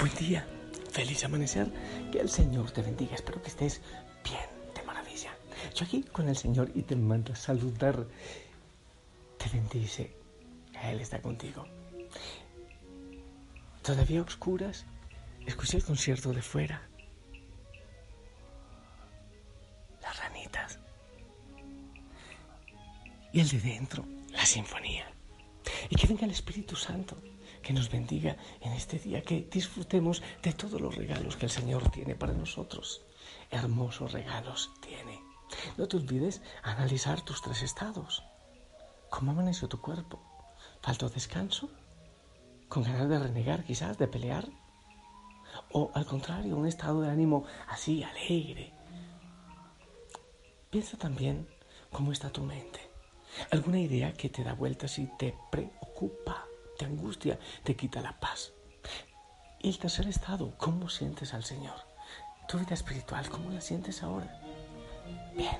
Buen día, feliz amanecer, que el Señor te bendiga, espero que estés bien, de maravilla. Yo aquí con el Señor y te mando a saludar, te bendice, Él está contigo. Todavía oscuras, escuché el concierto de fuera, las ranitas, y el de dentro, la sinfonía. Y que venga el Espíritu Santo que nos bendiga en este día, que disfrutemos de todos los regalos que el Señor tiene para nosotros. Hermosos regalos tiene. No te olvides analizar tus tres estados. ¿Cómo amaneció tu cuerpo? ¿Faltó descanso? ¿Con ganas de renegar quizás, de pelear? ¿O al contrario, un estado de ánimo así, alegre? Piensa también cómo está tu mente. ¿Alguna idea que te da vueltas y te preocupa? Te angustia, te quita la paz. Y el tercer estado, ¿cómo sientes al Señor? Tu vida espiritual, ¿cómo la sientes ahora? Bien,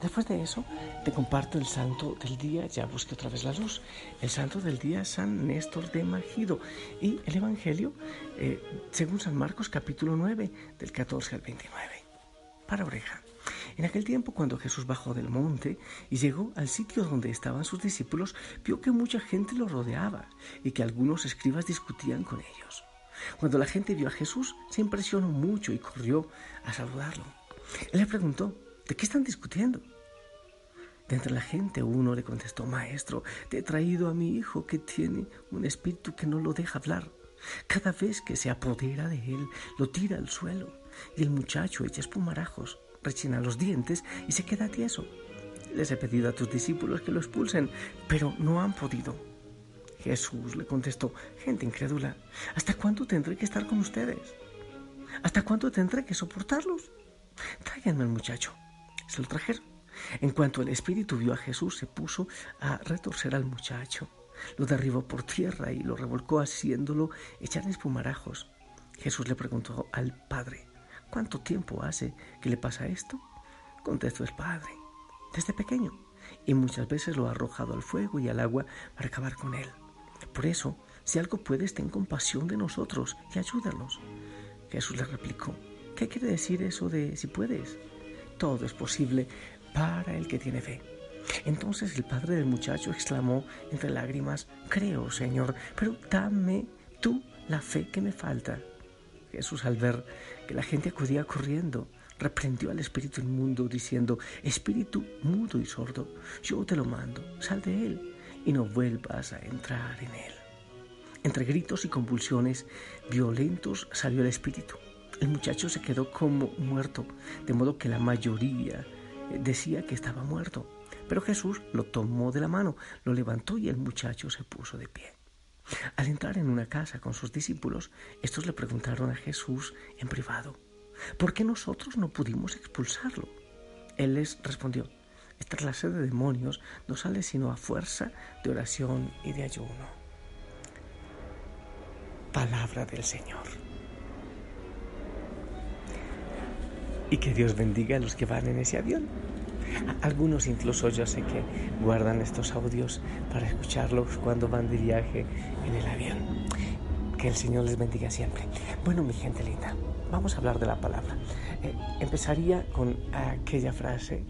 después de eso te comparto el santo del día, ya busqué otra vez la luz. El santo del día San Néstor de Magido y el Evangelio eh, según San Marcos capítulo 9 del 14 al 29. Para oreja. En aquel tiempo, cuando Jesús bajó del monte y llegó al sitio donde estaban sus discípulos, vio que mucha gente lo rodeaba y que algunos escribas discutían con ellos. Cuando la gente vio a Jesús, se impresionó mucho y corrió a saludarlo. Él le preguntó, ¿de qué están discutiendo? De entre la gente uno le contestó, Maestro, te he traído a mi hijo que tiene un espíritu que no lo deja hablar. Cada vez que se apodera de él, lo tira al suelo y el muchacho echa espumarajos rechina los dientes y se queda tieso. Les he pedido a tus discípulos que lo expulsen, pero no han podido. Jesús le contestó, gente incrédula, ¿hasta cuándo tendré que estar con ustedes? ¿Hasta cuándo tendré que soportarlos? Tráiganme al muchacho. Se lo trajeron. En cuanto el espíritu vio a Jesús, se puso a retorcer al muchacho. Lo derribó por tierra y lo revolcó haciéndolo echar espumarajos. Jesús le preguntó al padre, ¿Cuánto tiempo hace que le pasa esto? Contestó el padre. Desde pequeño. Y muchas veces lo ha arrojado al fuego y al agua para acabar con él. Por eso, si algo puedes, ten compasión de nosotros y ayúdanos. Jesús le replicó, ¿qué quiere decir eso de si puedes? Todo es posible para el que tiene fe. Entonces el padre del muchacho exclamó entre lágrimas, creo, Señor, pero dame tú la fe que me falta. Jesús al ver que la gente acudía corriendo, reprendió al espíritu inmundo diciendo, Espíritu mudo y sordo, yo te lo mando, sal de él y no vuelvas a entrar en él. Entre gritos y convulsiones violentos salió el espíritu. El muchacho se quedó como muerto, de modo que la mayoría decía que estaba muerto. Pero Jesús lo tomó de la mano, lo levantó y el muchacho se puso de pie. Al entrar en una casa con sus discípulos, estos le preguntaron a Jesús en privado, ¿por qué nosotros no pudimos expulsarlo? Él les respondió, esta clase de demonios no sale sino a fuerza de oración y de ayuno. Palabra del Señor. Y que Dios bendiga a los que van en ese avión. Algunos incluso yo sé que guardan estos audios para escucharlos cuando van de viaje en el avión. Que el Señor les bendiga siempre. Bueno, mi gente linda, vamos a hablar de la palabra. Eh, empezaría con aquella frase,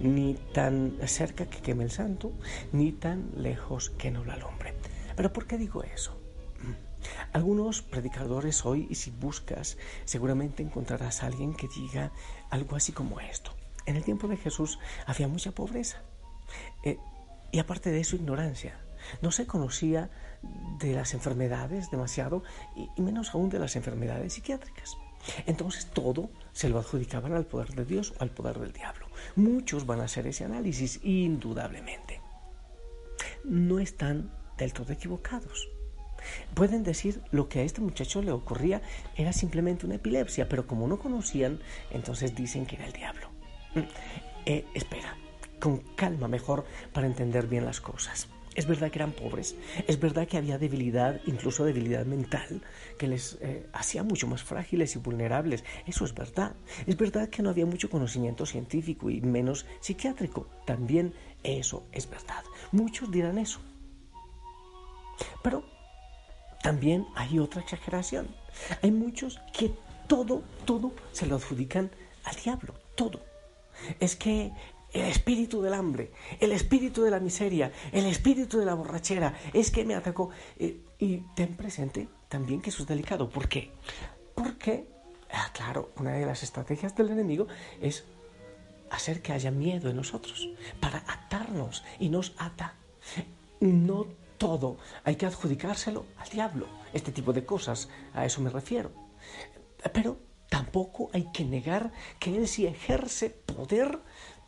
ni tan cerca que queme el santo, ni tan lejos que no lo alumbre. Pero ¿por qué digo eso? Mm. Algunos predicadores hoy, y si buscas, seguramente encontrarás a alguien que diga algo así como esto. En el tiempo de Jesús había mucha pobreza eh, y aparte de eso ignorancia. No se conocía de las enfermedades demasiado y, menos aún de las enfermedades psiquiátricas. Entonces todo se lo adjudicaban al poder de Dios o al poder del diablo. Muchos van a hacer ese análisis, indudablemente. No están del todo equivocados. Pueden decir lo que a este muchacho le ocurría era simplemente una epilepsia, pero como no conocían, entonces dicen que era el diablo. Eh, espera, con calma mejor para entender bien las cosas. Es verdad que eran pobres, es verdad que había debilidad, incluso debilidad mental, que les eh, hacía mucho más frágiles y vulnerables. Eso es verdad. Es verdad que no había mucho conocimiento científico y menos psiquiátrico. También eso es verdad. Muchos dirán eso. Pero también hay otra exageración. Hay muchos que todo, todo se lo adjudican al diablo, todo. Es que el espíritu del hambre, el espíritu de la miseria, el espíritu de la borrachera, es que me atacó. Eh, y ten presente también que eso es delicado. ¿Por qué? Porque, ah, claro, una de las estrategias del enemigo es hacer que haya miedo en nosotros, para atarnos y nos ata. No todo hay que adjudicárselo al diablo. Este tipo de cosas, a eso me refiero. Pero tampoco hay que negar que él sí ejerce poder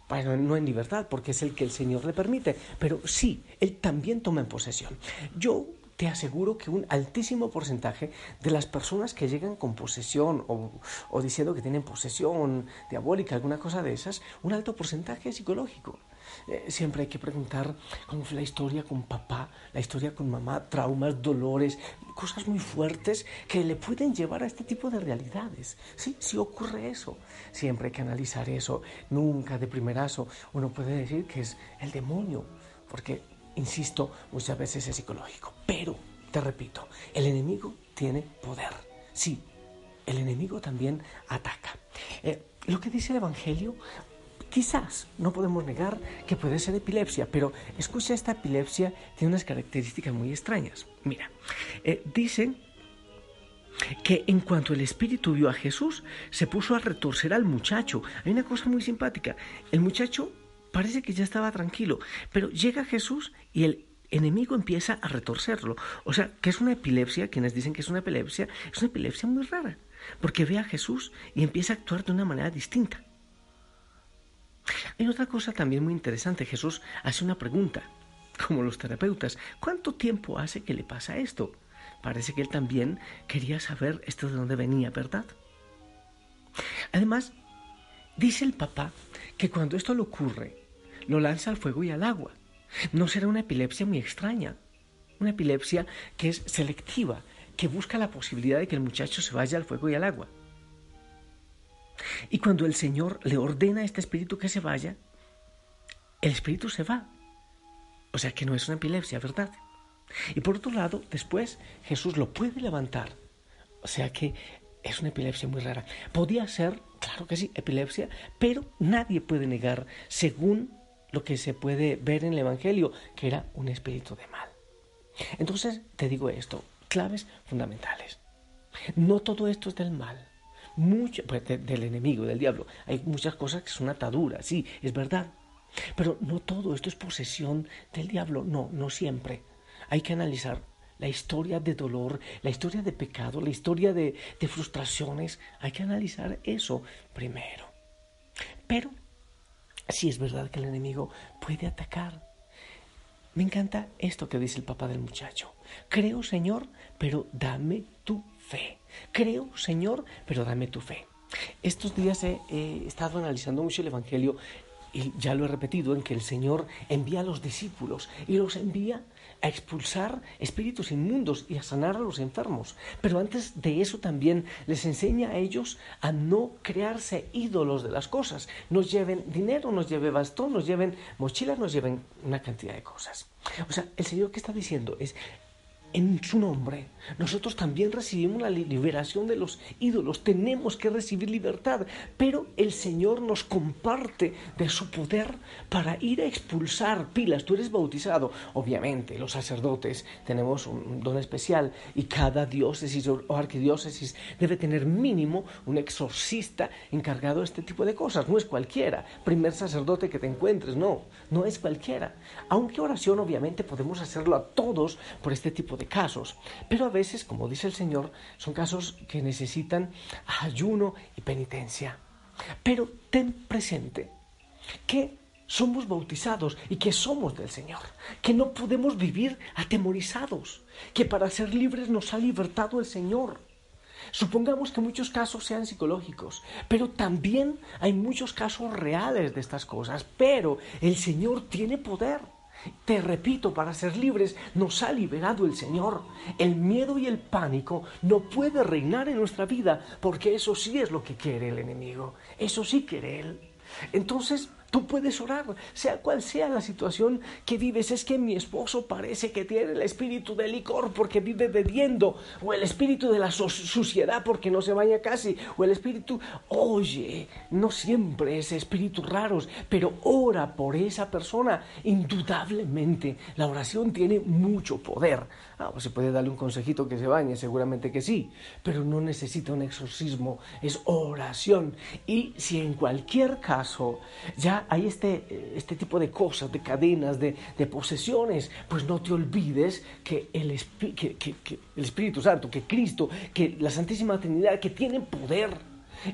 bueno, no en libertad, porque es el que el Señor le permite, pero sí, Él también toma en posesión. Yo te aseguro que un altísimo porcentaje de las personas que llegan con posesión o, diciendo que tienen posesión diabólica, alguna cosa de esas, un alto porcentaje es psicológico. Eh, siempre hay que preguntar cómo fue la historia con papá, la historia con mamá, traumas, dolores, cosas muy fuertes que le pueden llevar a este tipo de realidades. Sí, sí ocurre eso. Siempre hay que analizar eso. Nunca de primerazo uno puede decir que es el demonio, porque insisto, muchas veces es psicológico. Pero, te repito, el enemigo tiene poder. Sí, el enemigo también ataca. Eh, lo que dice el Evangelio, quizás no podemos negar que puede ser epilepsia, pero escucha, esta epilepsia tiene unas características muy extrañas. Mira, eh, dicen que en cuanto el espíritu vio a Jesús, se puso a retorcer al muchacho. Hay una cosa muy simpática. El muchacho parece que ya estaba tranquilo, pero llega Jesús y el enemigo empieza a retorcerlo. O sea, que es una epilepsia, quienes dicen que es una epilepsia, es una epilepsia muy rara, porque ve a Jesús y empieza a actuar de una manera distinta. Hay otra cosa también muy interesante, Jesús hace una pregunta, como los terapeutas, ¿cuánto tiempo hace que le pasa esto? Parece que él también quería saber esto de dónde venía, ¿verdad? Además, dice el papá que cuando esto le ocurre, lo lanza al fuego y al agua. No será una epilepsia muy extraña, una epilepsia que es selectiva, que busca la posibilidad de que el muchacho se vaya al fuego y al agua. Y cuando el Señor le ordena a este espíritu que se vaya, el espíritu se va. O sea que no es una epilepsia, ¿verdad? Y por otro lado, después Jesús lo puede levantar. O sea que es una epilepsia muy rara. Podía ser, claro que sí, epilepsia, pero nadie puede negar, según lo que se puede ver en el Evangelio, que era un espíritu de mal. Entonces, te digo esto, claves fundamentales. No todo esto es del mal, mucho, pues, del enemigo, del diablo. Hay muchas cosas que son ataduras, sí, es verdad. Pero no todo esto es posesión del diablo, no, no siempre. Hay que analizar la historia de dolor, la historia de pecado, la historia de, de frustraciones. Hay que analizar eso primero. Pero si es verdad que el enemigo puede atacar. Me encanta esto que dice el papá del muchacho. Creo, Señor, pero dame tu fe. Creo, Señor, pero dame tu fe. Estos días he, estado analizando mucho el Evangelio y ya lo he repetido, en que el Señor envía a los discípulos y los envía a expulsar espíritus inmundos y a sanar a los enfermos. Pero antes de eso también les enseña a ellos a no crearse ídolos de las cosas. Nos lleven dinero, nos lleven bastón, nos lleven mochilas, nos lleven una cantidad de cosas. O sea, el Señor que está diciendo es, en su nombre, nosotros también recibimos la liberación de los ídolos, tenemos que recibir libertad, pero el Señor nos comparte de su poder para ir a expulsar pilas. Tú eres bautizado, obviamente, los sacerdotes tenemos un don especial y cada diócesis o arquidiócesis debe tener mínimo un exorcista encargado de este tipo de cosas, no es cualquiera, primer sacerdote que te encuentres, no, no es cualquiera. Aunque oración obviamente podemos hacerlo a todos por este tipo de casos, pero a veces, como dice el Señor, son casos que necesitan ayuno y penitencia. Pero ten presente que somos bautizados y que somos del Señor, que no podemos vivir atemorizados, que para ser libres nos ha libertado el Señor. Supongamos que muchos casos sean psicológicos, pero también hay muchos casos reales de estas cosas, pero el Señor tiene poder. Te repito, para ser libres nos ha liberado el Señor. El miedo y el pánico no puede reinar en nuestra vida porque eso sí es lo que quiere el enemigo. Eso sí quiere Él. Entonces Tú puedes orar, sea cual sea la situación que vives. Es que mi esposo parece que tiene el espíritu del licor porque vive bebiendo, o el espíritu de la suciedad porque no se baña casi, o el espíritu, oye, no siempre es espíritus raros, pero ora por esa persona. Indudablemente, la oración tiene mucho poder. Ah, pues se puede darle un consejito que se bañe, seguramente que sí, pero no necesita un exorcismo, es oración. Y si en cualquier caso ya hay este, este tipo de cosas, de cadenas, de, posesiones, pues no te olvides que el, Espíritu Santo, que Cristo, que la Santísima Trinidad, que tienen poder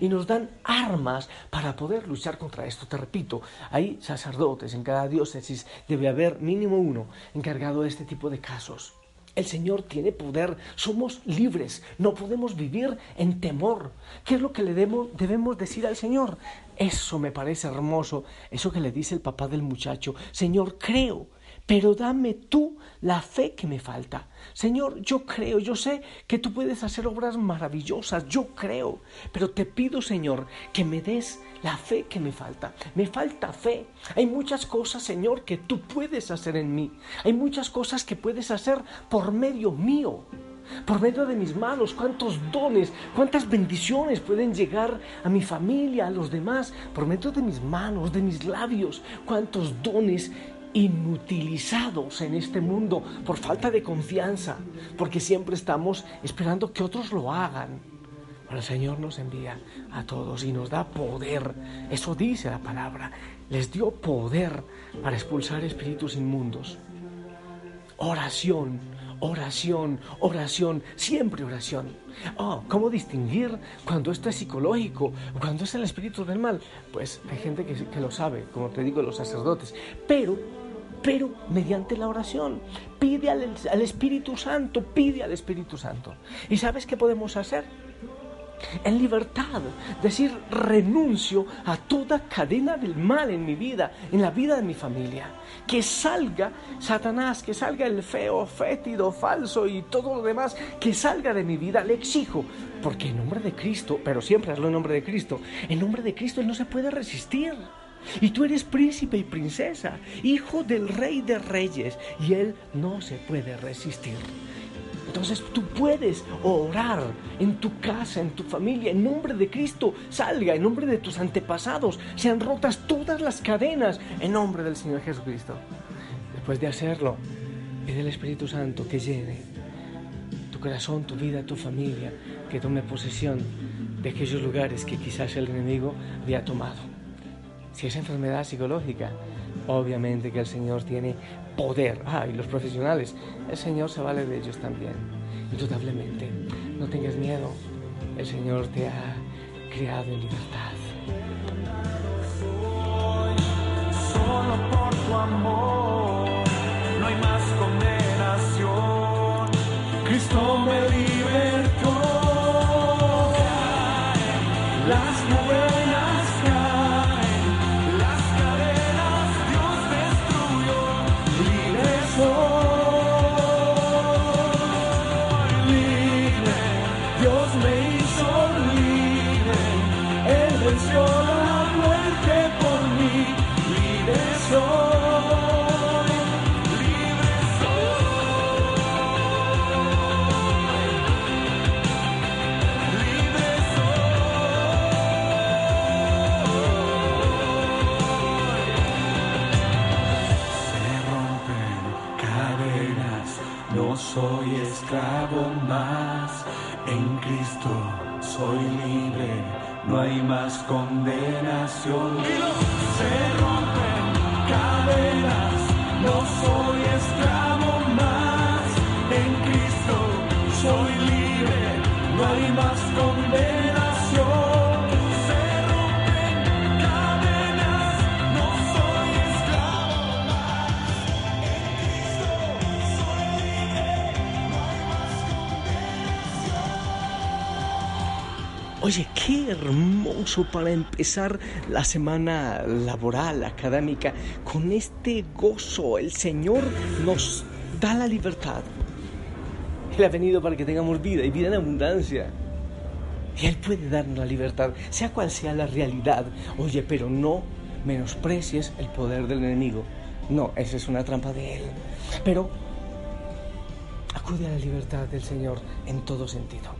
y nos dan armas para poder luchar contra esto. Te repito, hay sacerdotes en cada diócesis, debe haber mínimo uno encargado de este tipo de casos. El Señor tiene poder, somos libres, no podemos vivir en temor. ¿Qué es lo que le debemos, decir al Señor? Eso me parece hermoso, eso que le dice el papá del muchacho, Señor, creo, pero dame tú la fe que me falta. Señor, yo creo, yo sé que tú puedes hacer obras maravillosas, yo creo, pero te pido, Señor, que me des la fe que me falta. Me falta fe. Hay muchas cosas, Señor, que tú puedes hacer en mí. Hay muchas cosas que puedes hacer por medio mío por medio de mis manos, cuántos dones, cuántas bendiciones pueden llegar a mi familia, a los demás, por medio de mis manos, de mis labios, cuántos dones inutilizados en este mundo por falta de confianza, porque siempre estamos esperando que otros lo hagan. Pero el Señor nos envía a todos y nos da poder. Eso dice la palabra. Les dio poder para expulsar espíritus inmundos. Oración, oración, oración, siempre oración. Oh, ¿cómo distinguir cuando esto es psicológico, cuando es el espíritu del mal? Pues hay gente que, que lo sabe, como te digo, los sacerdotes. Pero pero mediante la oración. Pide al, Espíritu Santo, pide al Espíritu Santo. ¿Y sabes qué podemos hacer? En libertad, decir renuncio a toda cadena del mal en mi vida, en la vida de mi familia. Que salga Satanás, que salga el feo, fétido, falso y todo lo demás, que salga de mi vida, le exijo. Porque en nombre de Cristo, pero siempre hazlo en nombre de Cristo, en nombre de Cristo Él no se puede resistir. Y tú eres príncipe y princesa, hijo del rey de reyes, y él no se puede resistir. Entonces tú puedes orar en tu casa, en tu familia, en nombre de Cristo. Salga, en nombre de tus antepasados. Sean rotas todas las cadenas en nombre del Señor Jesucristo. Después de hacerlo, pide al Espíritu Santo que llene tu corazón, tu vida, tu familia, que tome posesión de aquellos lugares que quizás el enemigo había tomado. Si es enfermedad psicológica, obviamente que el Señor tiene poder. Ah, y los profesionales, el Señor se vale de ellos también. Indudablemente, no tengas miedo, el Señor te ha creado en libertad. Solo por tu amor, condenación. Se rompen qué hermoso para empezar la semana laboral, académica, con este gozo. El Señor nos da la libertad. Él ha venido para que tengamos vida y vida en abundancia. Y Él puede darnos la libertad, sea cual sea la realidad. Oye, pero no menosprecies el poder del enemigo. No, esa es una trampa de él. Pero acude a la libertad del Señor en todo sentido.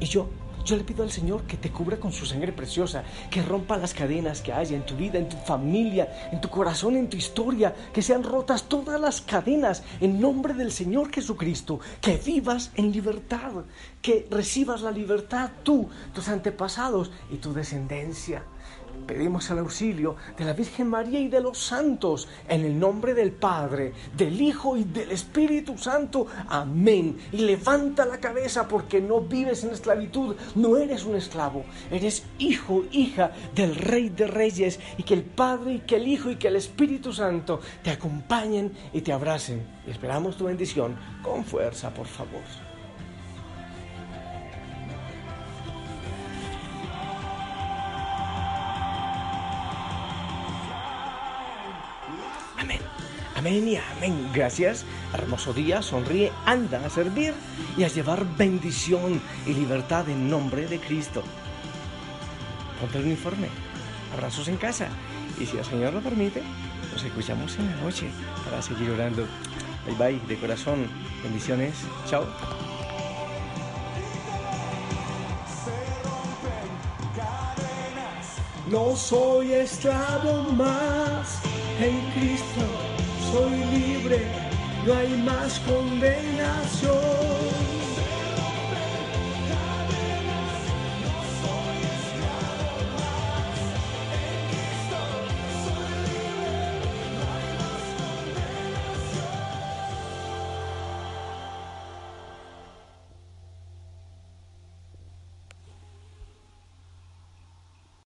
Y yo yo le pido al Señor que te cubra con su sangre preciosa, que rompa las cadenas que haya en tu vida, en tu familia, en tu corazón, en tu historia, que sean rotas todas las cadenas en nombre del Señor Jesucristo, que vivas en libertad, que recibas la libertad tú, tus antepasados y tu descendencia. Pedimos el auxilio de la Virgen María y de los santos, en el nombre del Padre, del Hijo y del Espíritu Santo. Amén. Y levanta la cabeza porque no vives en esclavitud, no eres un esclavo, eres hijo, hija del Rey de Reyes, y que el Padre y que el Hijo y que el Espíritu Santo te acompañen y te abracen. Y esperamos tu bendición con fuerza, por favor. Amén y amén. Gracias. Hermoso día. Sonríe. Anda a servir y a llevar bendición y libertad en nombre de Cristo. Ponte el uniforme. Abrazos en casa. Y si el Señor lo permite, nos escuchamos en la noche para seguir orando. Bye bye. De corazón. Bendiciones. Chao. No soy esclavo más en Cristo soy libre, no hay más condenación.